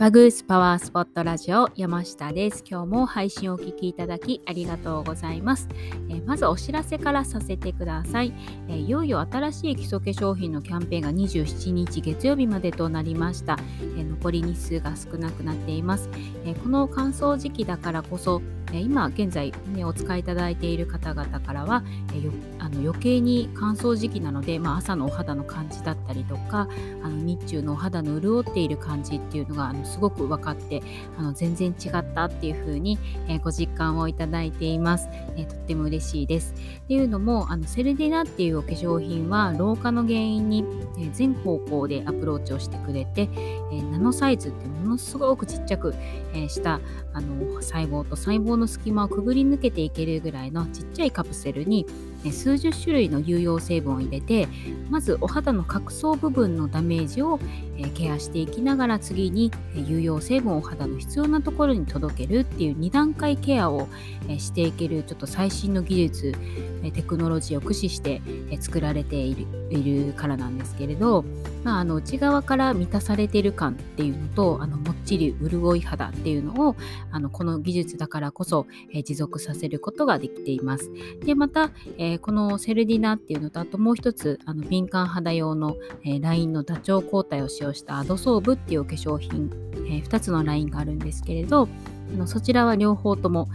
バグースパワースポットラジオ山下です。今日も配信をお聞きいただきありがとうございます。えー、まずお知らせからさせてください、えー、いよいよ新しい基礎化粧品のキャンペーンが27日月曜日までとなりました。えー、残り日数が少なくなっています。えこの乾燥時期だからこそ今現在、ね、お使いいただいている方々からは、えあの余計に乾燥時期なので、まあ、朝のお肌の感じだったりとかあの日中のお肌の潤っている感じっていうのがあのすごく分かってあの全然違ったっていう風に、えご実感をいただいています、えとっても嬉しいです。っていうのもあのセルディナっていうお化粧品は老化の原因に、え全方向でアプローチをしてくれて、えナノサイズってものすごくちっちゃく、えしたあの細胞と細胞の隙間をくぐり抜けていけるぐらいのちっちゃいカプセルに数十種類の有用成分を入れてまずお肌の角層部分のダメージをケアしていきながら次に有用成分をお肌の必要なところに届けるっていう2段階ケアをしていけるちょっと最新の技術テクノロジーを駆使して作られているからなんですけれど、まあ、あの内側から満たされている感っていうのとあのもっちり潤い肌っていうのをあのこの技術だからこそ持続させることができています。でまた、えー、このセルディナっていうのとあともう一つあの敏感肌用の、えー、ラインのダチョウ抗体を使用したアドソーブっていうお化粧品、えー、2つのラインがあるんですけれどそちらは両方とも、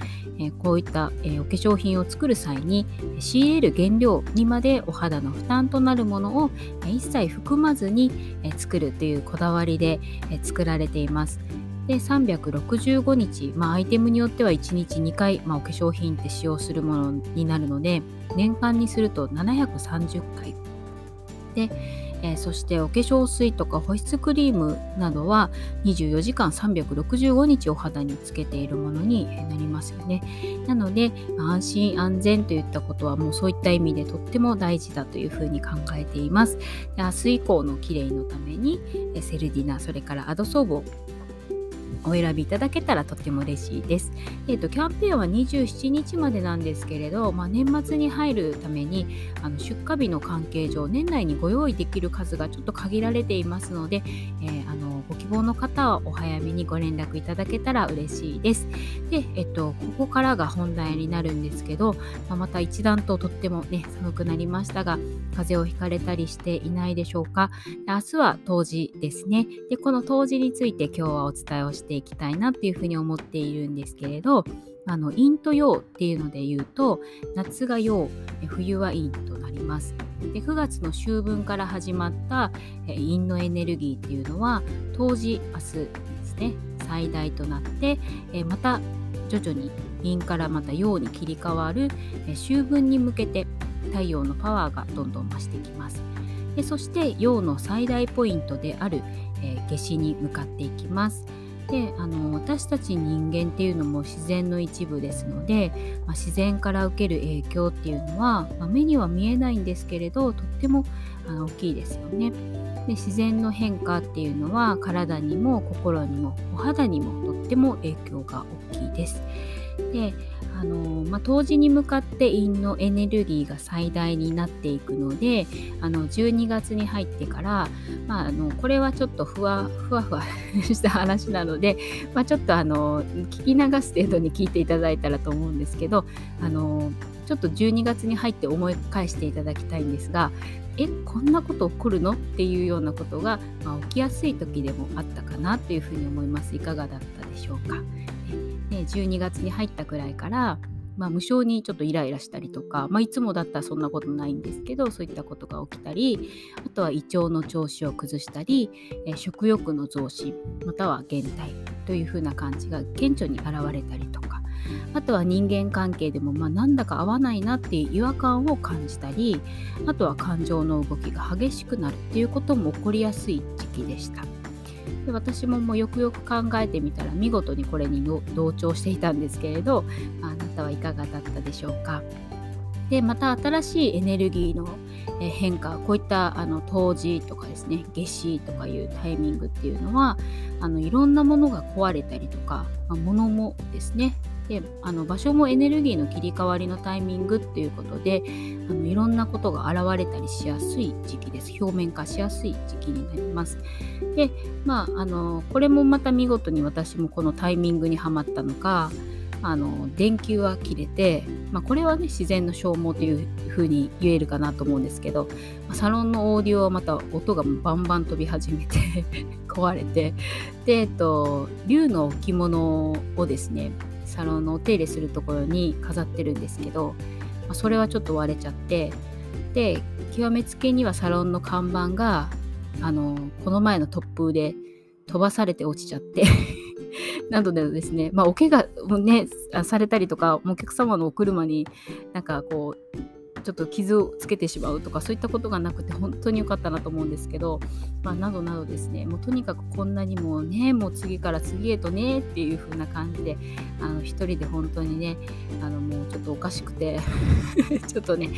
こういった、お化粧品を作る際に仕入れる原料にまでお肌の負担となるものを、一切含まずに、作るというこだわりで、作られています。で365日、まあ、アイテムによっては1日2回、まあ、お化粧品って使用するものになるので年間にすると730回で、えー、そしてお化粧水とか保湿クリームなどは24時間365日お肌につけているものになりますよね。なので安心安全といったことはもうそういった意味でとっても大事だというふうに考えています。で明日以降のきれいのためにセルディナそれからアドソーブをお選びいただけたらとても嬉しいです。えーと、キャンペーンは27日までなんですけれど、まあ、年末に入るためにあの出荷日の関係上年内にご用意できる数がちょっと限られていますので、えー、あのご希望の方はお早めにご連絡いただけたら嬉しいです。で、えっ、ー、と、ここからが本題になるんですけど、まあ、また一段ととってもね寒くなりましたが風邪をひかれたりしていないでしょうか。明日は冬至ですね。でこの冬至について今日はお伝えをしていきたいなっていうふうに思っているんですけれどあの陰と陽っていうので言うと夏が陽冬は陰となります。で9月の秋分から始まった陰のエネルギーっていうのは冬至明日ですね最大となってまた徐々に陰からまた陽に切り替わる秋分に向けて太陽のパワーがどんどん増してきます。でそして陽の最大ポイントである、えー、夏至に向かっていきます。であの私たち人間っていうのも自然の一部ですので、まあ、自然から受ける影響っていうのは、まあ、目には見えないんですけれどとってもあの大きいですよね。で自然の変化っていうのは体にも心にもお肌にもとっても影響が大きいです。であのまあ、冬至に向かって陰のエネルギーが最大になっていくのであの12月に入ってから、まあ、あのこれはちょっとふわふわふわ した話なので、まあ、ちょっとあの聞き流す程度に聞いていただいたらと思うんですけどあのちょっと12月に入って思い返していただきたいんですがえこんなこと起こるの？っていうようなことが、まあ、起きやすい時でもあったかなというふうに思いますいかがだったでしょうか？ね、12月に入ったくらいから、まあ、無性にちょっとイライラしたりとか、まあ、いつもだったらそんなことないんですけどそういったことが起きたりあとは胃腸の調子を崩したり、え食欲の増進または減退というふうな感じが顕著に現れたりとかあとは人間関係でも、まあ、なんだか合わないなっていう違和感を感じたりあとは感情の動きが激しくなるっていうことも起こりやすい時期でした。で私ももうよくよく考えてみたら見事にこれに同調していたんですけれどあなたはいかがだったでしょうか？でまた新しいエネルギーの変化こういったあの冬至とかですね夏至とかいうタイミングっていうのはあのいろんなものが壊れたりとか、まあ、物もですね。であの場所もエネルギーの切り替わりのタイミングっていうことであのいろんなことが現れたりしやすい時期です。表面化しやすい時期になります。でまああのこれもまた見事に私もこのタイミングにはまったのかあの電球は切れて、まあ、これはね自然の消耗というふうに言えるかなと思うんですけどサロンのオーディオはまた音がバンバン飛び始めて 壊れてで、えっと、竜の置物をですねサロンのお手入れするところに飾ってるんですけど、まあ、それはちょっと割れちゃってで極めつけにはサロンの看板があのこの前の突風で飛ばされて落ちちゃって。などでですね、まあ、お怪我ね、されたりとか、お客様のお車になんかこう、ちょっと傷をつけてしまうとかそういったことがなくて本当に良かったなと思うんですけど、まあ、などなどですねもうとにかくこんなにもねもう次から次へとねっていう風な感じであの一人で本当にねあのもうちょっとおかしくて ちょっとね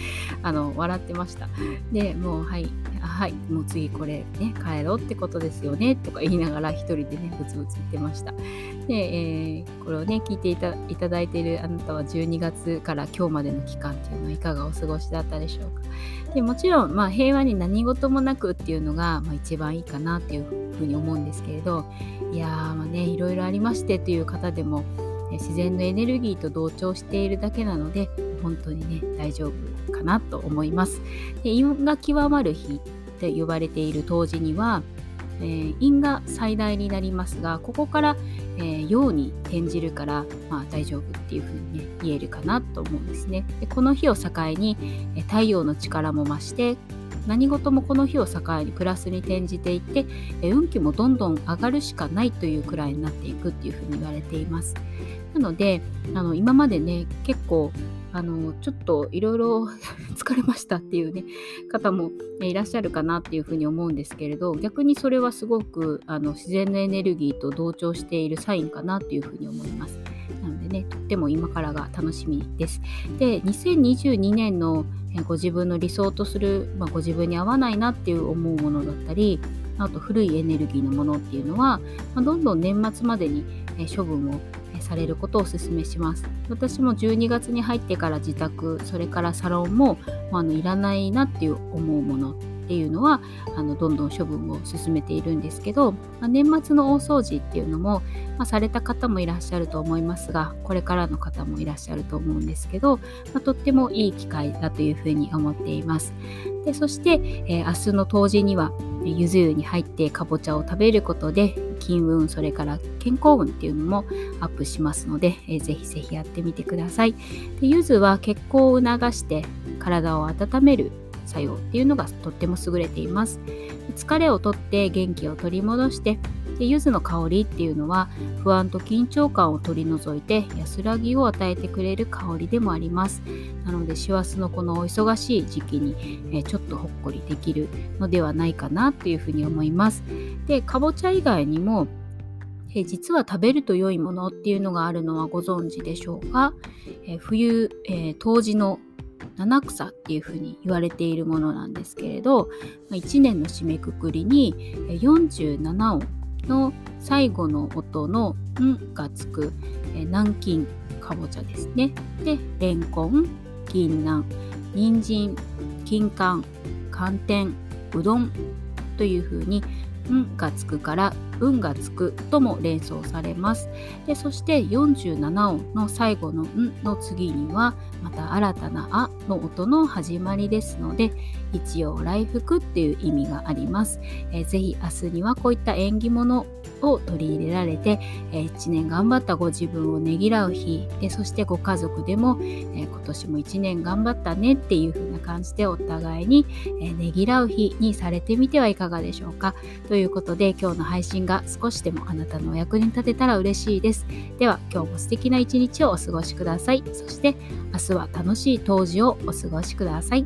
あの笑ってました。でもうはい。はいもう次これね帰ろうってことですよねとか言いながら一人でねブツブツ言ってました。で、えー、これをね聞いていたいただいているあなたは12月から今日までの期間っていうのはいかがお過ごしだったでしょうか。でもちろん、まあ、平和に何事もなくっていうのが、まあ、一番いいかなっていうふうに思うんですけれどいやーまあねいろいろありましてという方でも自然のエネルギーと同調しているだけなので本当にね大丈夫かなと思います。で陰が極まる日って呼ばれている冬至には、えー、陰が最大になりますがここから、えー、陽に転じるから、まあ、大丈夫っていうふうにね言えるかなと思うんですね。でこの日を境に、太陽の力も増して何事もこの日を境にプラスに転じていって運気もどんどん上がるしかないというくらいになっていくっていうふうに言われています。なのであの今までね結構あのちょっといろいろ 疲れましたっていうね方もいらっしゃるかなっていうふうに思うんですけれど逆にそれはすごくあの自然のエネルギーと同調しているサインかなっていうふうに思います。なのでねとっても今からが楽しみです。で2022年のご自分の理想とする、まあ、ご自分に合わないなっていう思うものだったりあと古いエネルギーのものっていうのは、まあ、どんどん年末までに処分をされることをお勧めします私も12月に入ってから自宅それからサロンも、まあ、のいらないなっていう思うものっていうのはあのどんどん処分を進めているんですけど、まあ、年末の大掃除っていうのも、まあ、された方もいらっしゃると思いますがこれからの方もいらっしゃると思うんですけど、まあ、とってもいい機会だというふうに思っています。でそして、えー、明日の冬至にはゆず湯に入ってかぼちゃを食べることで金運それから健康運っていうのもアップしますので、えー、ぜひぜひやってみてください。で柚子は血行を促して体を温める作用っていうのがとっても優れています。疲れをとって元気を取り戻してで柚子の香りっていうのは不安と緊張感を取り除いて安らぎを与えてくれる香りでもあります。なので師走のこのお忙しい時期に、えちょっとほっこりできるのではないかなというふうに思います。でかぼちゃ以外にもえ実は食べると良いものっていうのがあるのはご存知でしょうか、え冬、え、冬至の七草っていうふうに言われているものなんですけれど1年の締めくくりに47音の最後の音の「ん」がつく南京かぼちゃですね。でレンコン銀杏人参金柑寒天うどんというふうに「ん」がつくから運がつくとも連想されます。でそして47音の最後の「ん」の次にはまた新たな「あ」の音の始まりですので一応来福っていう意味があります。えー、ぜひ明日にはこういった縁起物を取り入れられて、えー、1年頑張ったご自分をねぎらう日でそしてご家族でも、えー、今年も1年頑張ったねっていう風な感じでお互いに、えー、ねぎらう日にされてみてはいかがでしょうか。ということで今日の配信が少しでもあなたのお役に立てたら嬉しいです。では今日も素敵な一日をお過ごしください。そして明日は楽しい冬至をお過ごしください。